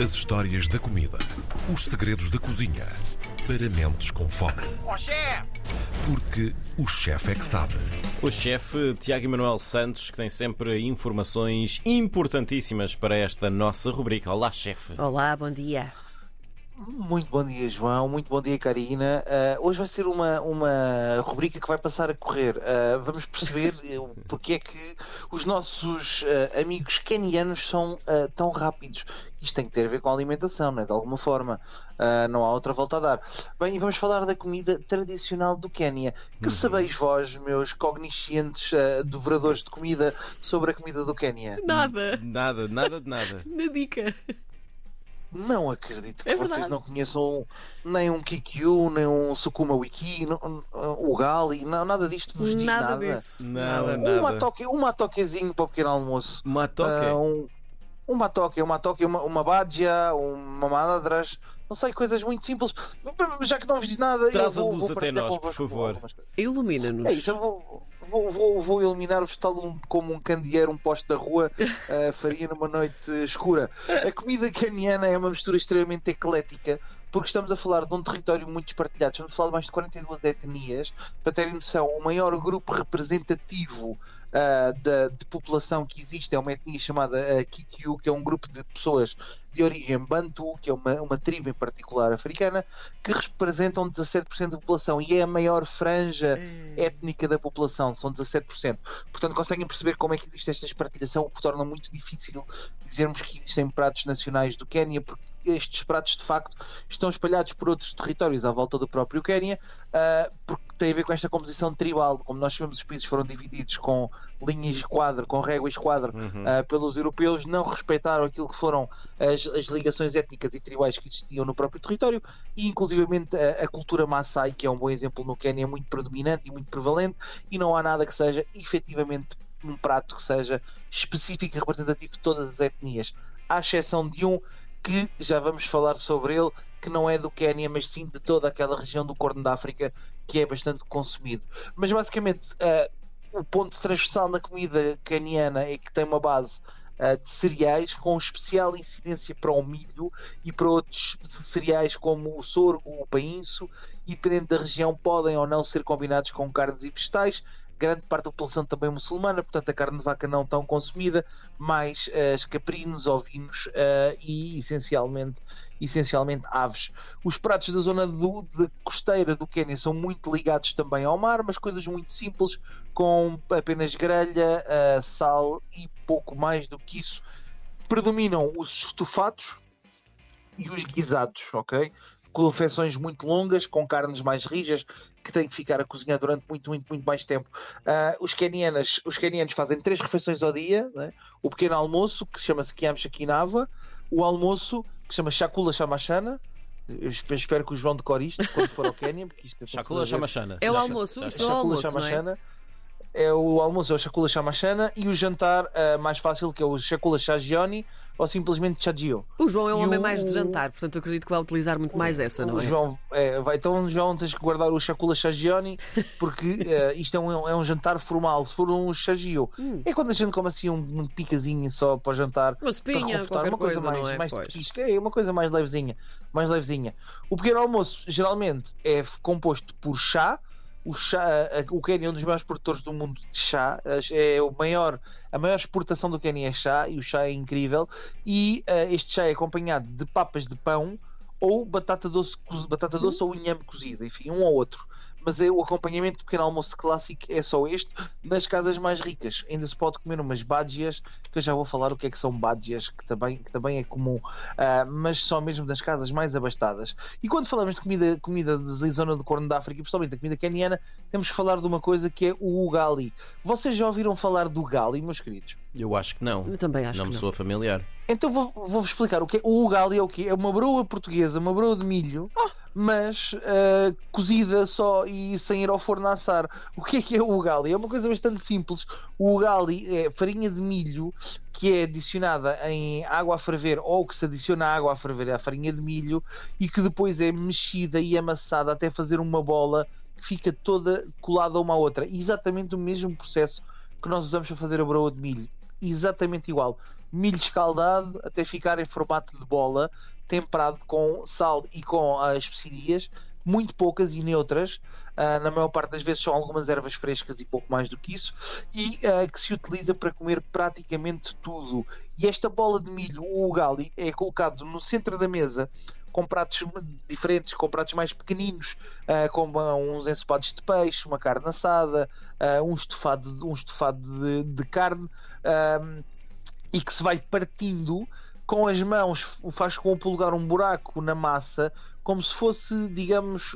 As histórias da comida. Os segredos da cozinha. Para mentes com fome. Ó chefe! Porque o chefe é que sabe. O chefe Tiago Emanuel Santos, que tem sempre informações importantíssimas para esta nossa rubrica. Olá, chefe. Olá, bom dia. Muito bom dia, João. Muito bom dia, Karina. Uh, hoje vai ser uma, uma rubrica que vai passar a correr. Uh, vamos perceber porque é que os nossos uh, amigos kenianos são tão rápidos. Isto tem que ter a ver com a alimentação, não é? De alguma forma. não há outra volta a dar. Bem, e vamos falar da comida tradicional do Quénia. Que uhum. sabeis vós, meus cognoscientes devoradores de comida, sobre a comida do Quénia? Nada. Nada, nada de nada. Na dica. Não acredito que é vocês não conheçam nem um Kikyu, nem um Sukuma Wiki, não, o Gali, não, nada disto vos diz nada. Nada disso. Nada, um nada. Matoque, um matoquezinho para o pequeno almoço. Matoque? Uh, um, um matoque, um matoque, uma, uma badja, uma madras, não sei, coisas muito simples. Já que não vos diz nada, Traza-nos até nós, por favor. Ilumina-nos. É isso, eu vou, vou, vou, vou eliminar-vos tal um, como um candeeiro, um poste da rua uh, faria numa noite escura. A comida caniana é uma mistura extremamente eclética porque estamos a falar de um território muito espartilhado. Estamos a falar de mais de 42 etnias. Para terem noção, o maior grupo representativo uh, de, de, população que existe é uma etnia chamada uh, Kikyu, que é um grupo de pessoas de origem Bantu, que é uma, uma tribo em particular africana, que representam 17% da população e é a maior franja étnica da população, são 17%. Portanto, conseguem perceber como é que existe esta espartilhação, o que torna muito difícil dizermos que existem pratos nacionais do Quénia, porque estes pratos de facto estão espalhados por outros territórios à volta do próprio Quénia, uh, porque tem a ver com esta composição tribal. Como nós sabemos, os países foram divididos com linhas de quadro, com réguas de quadro uhum. uh, pelos europeus, não respeitaram aquilo que foram as, as, ligações étnicas e tribais que existiam no próprio território e, inclusivamente, a, a cultura Maasai, que é um bom exemplo no Quénia, é muito predominante e muito prevalente, e não há nada que seja efetivamente um prato que seja específico e representativo de todas as etnias, à exceção de um que já vamos falar sobre ele, que não é do Quénia, mas sim de toda aquela região do Corno da África que é bastante consumido. Mas basicamente uh, o ponto transversal na comida caniana é que tem uma base uh, de cereais com especial incidência para o milho e para outros cereais como o sorgo, o painço, e dependendo da região podem ou não ser combinados com carnes e vegetais grande parte da população também muçulmana, portanto a carne de vaca não tão consumida, mais uh, os caprinos, ovinos uh, e essencialmente, essencialmente aves. Os pratos da zona do, de costeira do Quênia são muito ligados também ao mar, mas coisas muito simples, com apenas grelha, uh, sal e pouco mais do que isso. Predominam os estofados e os guisados, ok? confecções muito longas, com carnes mais rijas, que têm que ficar a cozinhar durante muito, muito, muito mais tempo. Uh, os, kenianos, os kenianos fazem três refeições ao dia: né? o pequeno almoço, que chama-se Kiam Shakinava, o almoço, que se chama Shakula Shamashana. Eu espero que o João decore isto quando for ao Quênia. É Shakula Shamashana. É o almoço, isso é o almoço, não é? É o almoço, é o Shakula Shamashana, e o jantar uh, mais fácil, que é o Shakula Shajioni, ou simplesmente Chadio. O João é um homem o... mais de jantar, portanto eu acredito que vai utilizar muito mais essa, não o é? João, é, vai, então, João, tens que guardar o Chacula Chagioni, porque uh, isto é um, é um jantar formal. Se for um Chagio, hum. é quando a gente come assim um, um picazinho só para o jantar. Uma espinha, qualquer uma coisa, coisa mais, não é? Mais é uma coisa mais levezinha, mais levezinha. O pequeno almoço geralmente é composto por chá, o chá, o Quênia é um dos maiores produtores do mundo de chá, é o maior, a maior exportação do Quênia é chá e o chá é incrível. E uh, este chá é acompanhado de papas de pão ou batata doce, batata doce ou inhame cozida, enfim, um ou outro mas é o acompanhamento do pequeno almoço clássico é só este. Nas casas mais ricas ainda se pode comer umas badgias, que eu já vou falar o que é que são badgias, que também, que também é comum, uh, mas só mesmo das casas mais abastadas. E quando falamos de comida, comida de zona do Corno da África, principalmente da comida caniana, temos que falar de uma coisa que é o ugali. Vocês já ouviram falar do ugali, meus queridos? Eu acho que não. Eu também acho não que me não. soa familiar. Então vou-vos vou explicar o que é. O ugali é o que É uma broa portuguesa, uma broa de milho, oh. Mas uh, cozida só e sem ir ao forno a assar. O que é que é o ugali? É uma coisa bastante simples. O ugali é farinha de milho que é adicionada em água a ferver ou que se adiciona à água a ferver à farinha de milho e que depois é mexida e amassada até fazer uma bola que fica toda colada uma à outra. Exatamente o mesmo processo que nós usamos para fazer a broa de milho exatamente igual. milho escaldado até ficar em formato de bola, temperado com sal e com as especiarias, muito poucas e neutras. Uh, na maior parte das vezes são algumas ervas frescas e pouco mais do que isso, e uh, que se utiliza para comer praticamente tudo. E esta bola de milho, o ugali, é colocado no centro da mesa com pratos diferentes, com pratos mais pequeninos, uh, com uns ensopados de peixe, uma carne assada, uh, um estofado, um estofado de, de carne, uh, e que se vai partindo com as mãos, faz com o polegar um buraco na massa, como se fosse, digamos,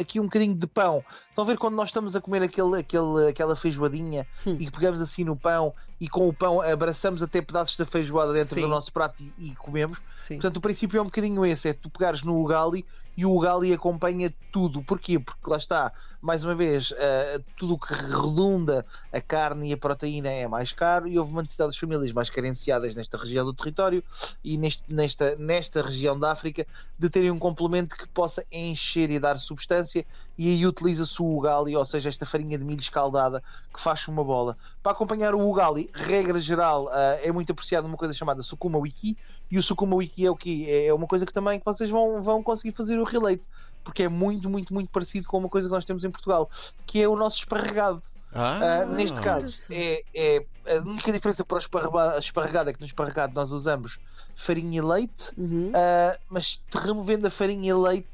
aqui um bocadinho de pão. Estão a ver quando nós estamos a comer aquele, aquele, aquela feijoadinha Sim. e que pegamos assim no pão e com o pão abraçamos até pedaços da feijoada dentro Sim. do nosso prato e, e comemos? Sim. Portanto, o princípio é um bocadinho esse: é tu pegares no Ugali e o Ugali acompanha tudo. Porquê? Porque lá está, mais uma vez, eh, tudo o que redunda a carne e a proteína é mais caro e houve uma necessidade das famílias mais carenciadas nesta região do território e neste- nesta, nesta região da África de terem um complemento que possa encher e dar substância. E aí utiliza-se o Ugali, ou seja, esta farinha de milho escaldada que faz uma bola. Para acompanhar o Ugali, regra geral, eh, é muito apreciado uma coisa chamada Sukuma Wiki. E o Sukuma Wiki é o quê? É uma coisa que também que vocês vão, vão conseguir fazer o relate. Porque é muito, muito, muito parecido com uma coisa que nós temos em Portugal, que é o nosso esparregado. Ah, Ah, neste caso, é, é- a única diferença para o esparrega- esparregado é que no esparregado nós usamos farinha e leite, Uhum. ah, mas removendo a farinha e leite,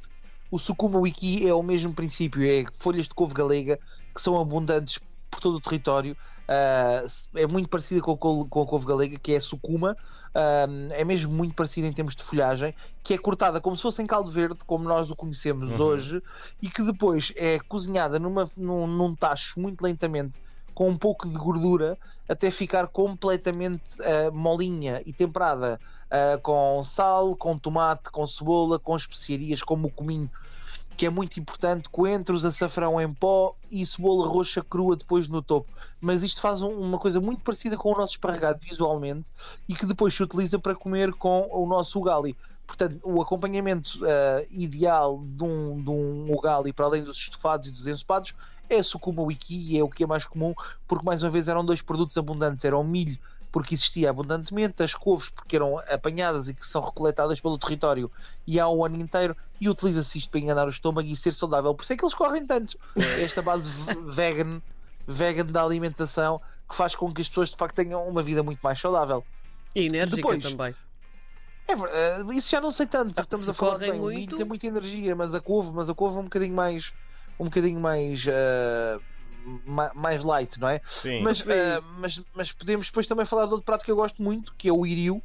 o Sukuma Wiki é o mesmo princípio, é folhas de couve galega que são abundantes por todo o território. ah, é muito parecida com com a couve galega, que é a sucuma, ah, é mesmo muito parecida em termos de folhagem, que é cortada como se fosse em caldo verde, como nós o conhecemos Uhum. hoje, e que depois é cozinhada numa, num, num tacho muito lentamente, com um pouco de gordura, até ficar completamente ah, molinha e temperada ah, com sal, com tomate, com cebola, com especiarias como o cominho, que é muito importante, coentros, açafrão em pó e cebola roxa crua depois no topo. Mas isto faz um- uma coisa muito parecida com o nosso esparregado visualmente e que depois se utiliza para comer com o nosso ugali. Portanto, o acompanhamento ah, ideal de um, de um ugali, para além dos estofados e dos ensopados, é a sucuma wiki e é o que é mais comum, porque mais uma vez eram dois produtos abundantes, era o milho porque existia abundantemente, as couves porque eram apanhadas e que são recoletadas pelo território e há o ano inteiro, e utiliza-se isto para enganar o estômago e ser saudável. Por isso é que eles correm tanto. É esta base vegan, vegan da alimentação que faz com que as pessoas de facto tenham uma vida muito mais saudável. E enérgica Depois, também. É verdade, isso já não sei tanto, porque Ah, estamos se a falar bem, o milho muito- tem muita energia, mas a couve, mas a couve é um bocadinho mais um bocadinho mais ma- mais light, não é? Sim. Mas, Sim. ah, mas, mas podemos depois também falar de outro prato que eu gosto muito, que é o iriu,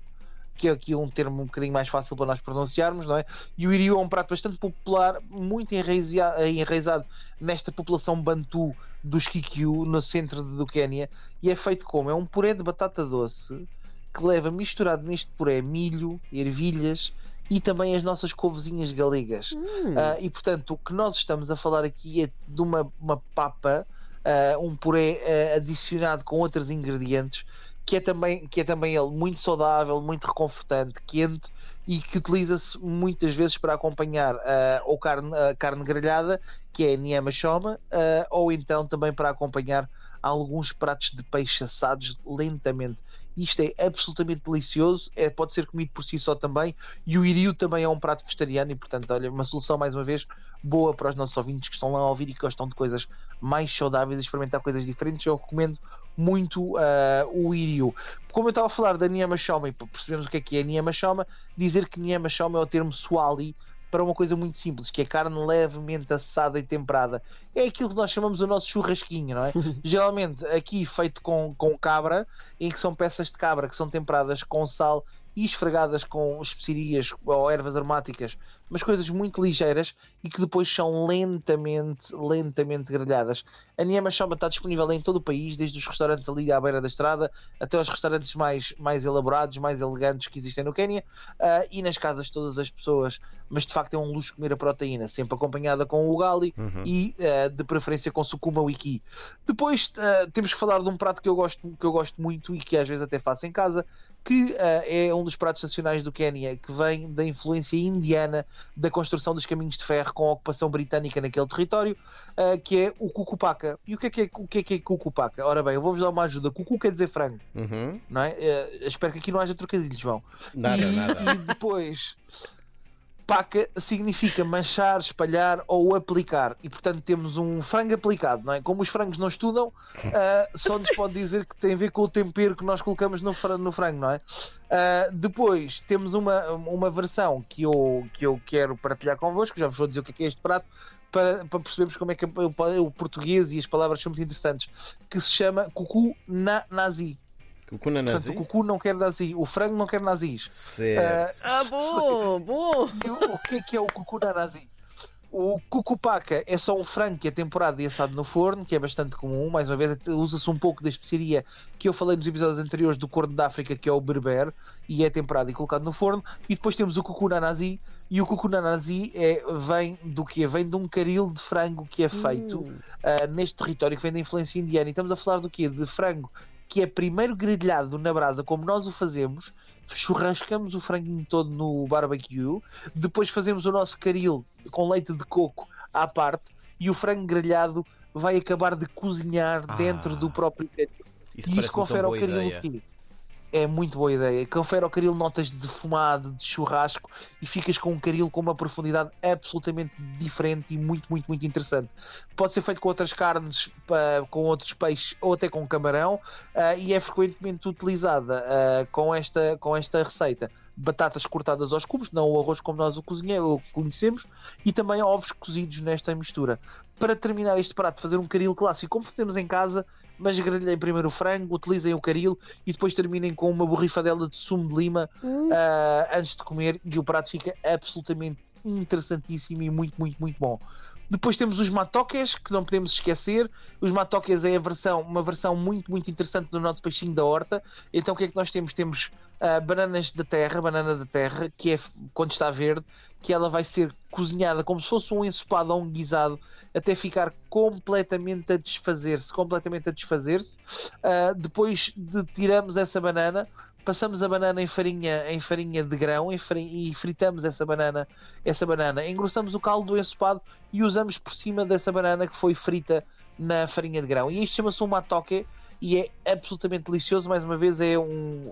que é aqui um termo um bocadinho mais fácil para nós pronunciarmos, não é? E o iriu é um prato bastante popular, muito enraizado nesta população bantu dos Kikyu, no centro do Quénia, e é feito como? É um puré de batata doce que leva misturado neste puré milho, ervilhas e também as nossas couvezinhas galegas. Hum. Ah, e portanto, o que nós estamos a falar aqui é de uma, uma papa, ah, um puré ah, adicionado com outros ingredientes, que é, também, que é também ele muito saudável, muito reconfortante, quente e que utiliza-se muitas vezes para acompanhar ah, ou carne, carne grelhada, que é a niama shoma, ou então também para acompanhar alguns pratos de peixe assados lentamente. Isto é absolutamente delicioso, é, pode ser comido por si só também, e o iriu também é um prato vegetariano e, portanto, olha, uma solução mais uma vez boa para os nossos ouvintes que estão lá a ouvir e que gostam de coisas mais saudáveis experimentar coisas diferentes. Eu recomendo muito ah, o iriu. Como eu estava a falar da Niyama Shoma, e para percebermos o que é que é Niyama Shoma, dizer que Niyama Shoma é o termo swali para uma coisa muito simples, que é carne levemente assada e temperada. É aquilo que nós chamamos o nosso churrasquinho, não é? Geralmente aqui feito com, com cabra, em que são peças de cabra que são temperadas com sal e esfregadas com especiarias ou ervas aromáticas, mas coisas muito ligeiras e que depois são lentamente, lentamente grelhadas. A Niema Shoma está disponível em todo o país, desde os restaurantes ali à beira da estrada até aos restaurantes mais, mais elaborados, mais elegantes que existem no Quénia ah, e nas casas de todas as pessoas. Mas de facto é um luxo comer a proteína, sempre acompanhada com o ugali Uhum. e ah, de preferência com sucuma wiki. Depois ah, temos que falar de um prato que eu gosto, que eu gosto muito e que às vezes até faço em casa, que ah, é um dos pratos nacionais do Quénia, que vem da influência indiana da construção dos caminhos de ferro com a ocupação britânica naquele território, ah, que é o cucupaca. E o que é que é, o que é, que é cucupaca? Ora bem, eu vou-vos dar uma ajuda. Cucu quer dizer frango, Uhum. não é? Eh, espero que aqui não haja trocadilhos, João. Nada, e, nada. e depois, paca significa manchar, espalhar ou aplicar. E portanto temos um frango aplicado, não é? Como os frangos não estudam, ah, só nos pode dizer que tem a ver com o tempero que nós colocamos no, fra- no frango, não é? Ah, depois temos uma, uma versão que eu, que eu quero partilhar convosco, já vos vou dizer o que é, que é este prato. Para, para percebermos como é que o, o português e as palavras são muito interessantes, que se chama cucu na nazi. Cucu na Portanto, nazi? o cucu não quer nazi, o frango não quer nazis. Certo. Ah, bom, bom. O, que é que é o cucu na nazi? O cucupaca é só um frango que é temperado e assado no forno, que é bastante comum. Mais uma vez, usa-se um pouco da especiaria que eu falei nos episódios anteriores do corno da África, que é o berber, e é temperado e colocado no forno. E depois temos o cucu na nazi, e o cucu na nazi é, vem do que? Vem de um caril de frango que é feito Hum. ah, neste território que vem da influência indiana. E estamos a falar do quê? De frango que é primeiro grelhado na brasa, como nós o fazemos, churrascamos o franguinho todo no barbecue, depois fazemos o nosso caril com leite de coco à parte e o frango grelhado vai acabar de cozinhar Ah. dentro do próprio caril. Isso e isso confere ao caril o quê? É muito boa ideia. Confere ao caril notas de fumado, de churrasco e ficas com um caril com uma profundidade absolutamente diferente e muito, muito, muito interessante. Pode ser feito com outras carnes, com outros peixes ou até com camarão ah, e é frequentemente utilizada ah, com, esta, com esta receita. Batatas cortadas aos cubos, não o arroz como nós o conhecemos, e também ovos cozidos nesta mistura. Para terminar este prato, fazer um caril clássico, como fazemos em casa, mas grelhem primeiro o frango, utilizem o caril e depois terminem com uma borrifadela de sumo de lima Hum. ah, antes de comer e o prato fica absolutamente interessantíssimo e muito, muito, muito bom. Depois temos os matoques, que não podemos esquecer. Os matoques é versão, uma versão muito, muito interessante do nosso peixinho da horta. Então o que é que nós temos? Temos ah, bananas da terra, banana da terra, que é quando está verde, que ela vai ser cozinhada como se fosse um ensopado ou um guisado, até ficar completamente a desfazer-se, completamente a desfazer-se. Ah, depois de tiramos essa banana, passamos a banana em farinha, em farinha de grão farinha- e fritamos essa banana, essa banana, engrossamos o caldo do ensopado e usamos por cima dessa banana que foi frita na farinha de grão. E isto chama-se um matoke e é absolutamente delicioso. Mais uma vez, é um,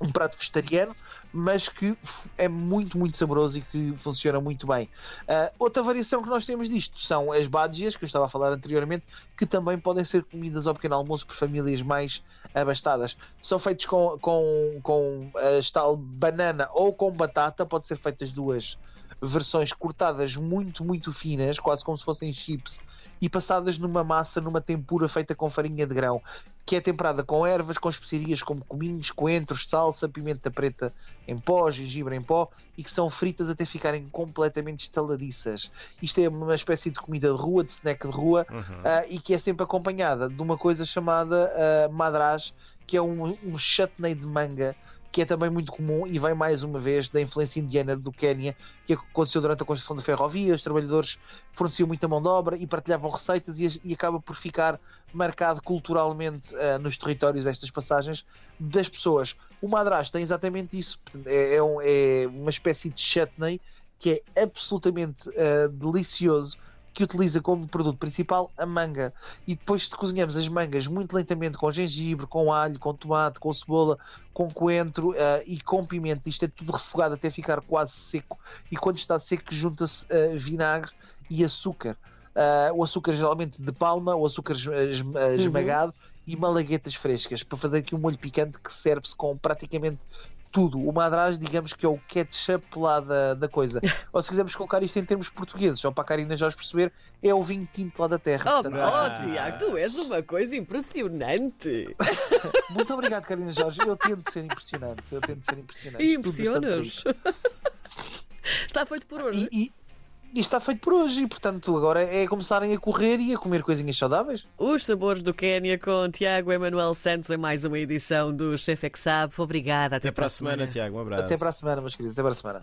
um prato vegetariano, mas que é muito, muito saboroso e que funciona muito bem. Ah, outra variação que nós temos disto são as badgias, que eu estava a falar anteriormente, que também podem ser comidas ao pequeno almoço por famílias mais abastadas. São feitos com, com, com a tal banana ou com batata, pode ser feitas duas versões cortadas muito, muito finas, quase como se fossem chips, e passadas numa massa, numa tempura feita com farinha de grão, que é temperada com ervas, com especiarias como cominhos, coentros, salsa, pimenta preta em pó, gengibre em pó, e que são fritas até ficarem completamente estaladiças. Isto é uma espécie de comida de rua, de snack de rua, Uhum. ah, e que é sempre acompanhada de uma coisa chamada ah, madras, que é um, um chutney de manga, que é também muito comum e vem mais uma vez da influência indiana do Quénia, que aconteceu durante a construção da ferrovia. Os trabalhadores forneciam muita mão de obra e partilhavam receitas, e, e acaba por ficar marcado culturalmente ah, nos territórios estas passagens das pessoas. O madras tem exatamente isso, é, é um- é uma espécie de chutney que é absolutamente ah, delicioso que utiliza como produto principal a manga. E depois de cozinhamos as mangas muito lentamente com gengibre, com alho, com tomate, com cebola, com coentro ah, e com pimenta. Isto é tudo refogado até ficar quase seco. E quando está seco, junta-se ah, vinagre e açúcar. Ah, o açúcar geralmente de palma, o açúcar ah, esmagado e malaguetas frescas para fazer aqui um molho picante que serve-se com praticamente tudo. O madras, digamos que é o ketchup lá da, da coisa. Ou se quisermos colocar isto em termos portugueses, só para a Karina Jorge perceber, é o vinho tinto lá da terra. Oh, Portanto, oh, Tiago, tu és uma coisa impressionante. Muito obrigado, Karina Jorge. Eu tento ser impressionante. Eu tento ser impressionante. E impressionas. Está feito por hoje. E, e- e está feito por hoje, e portanto agora é começarem a correr e a comer coisinhas saudáveis. Os sabores do Quénia com Tiago Emanuel Santos em mais uma edição do Chef é que Sabe. Obrigada. Até, Até para a semana, Tiago. Um abraço. Até para a semana, meus queridos. Até para a semana.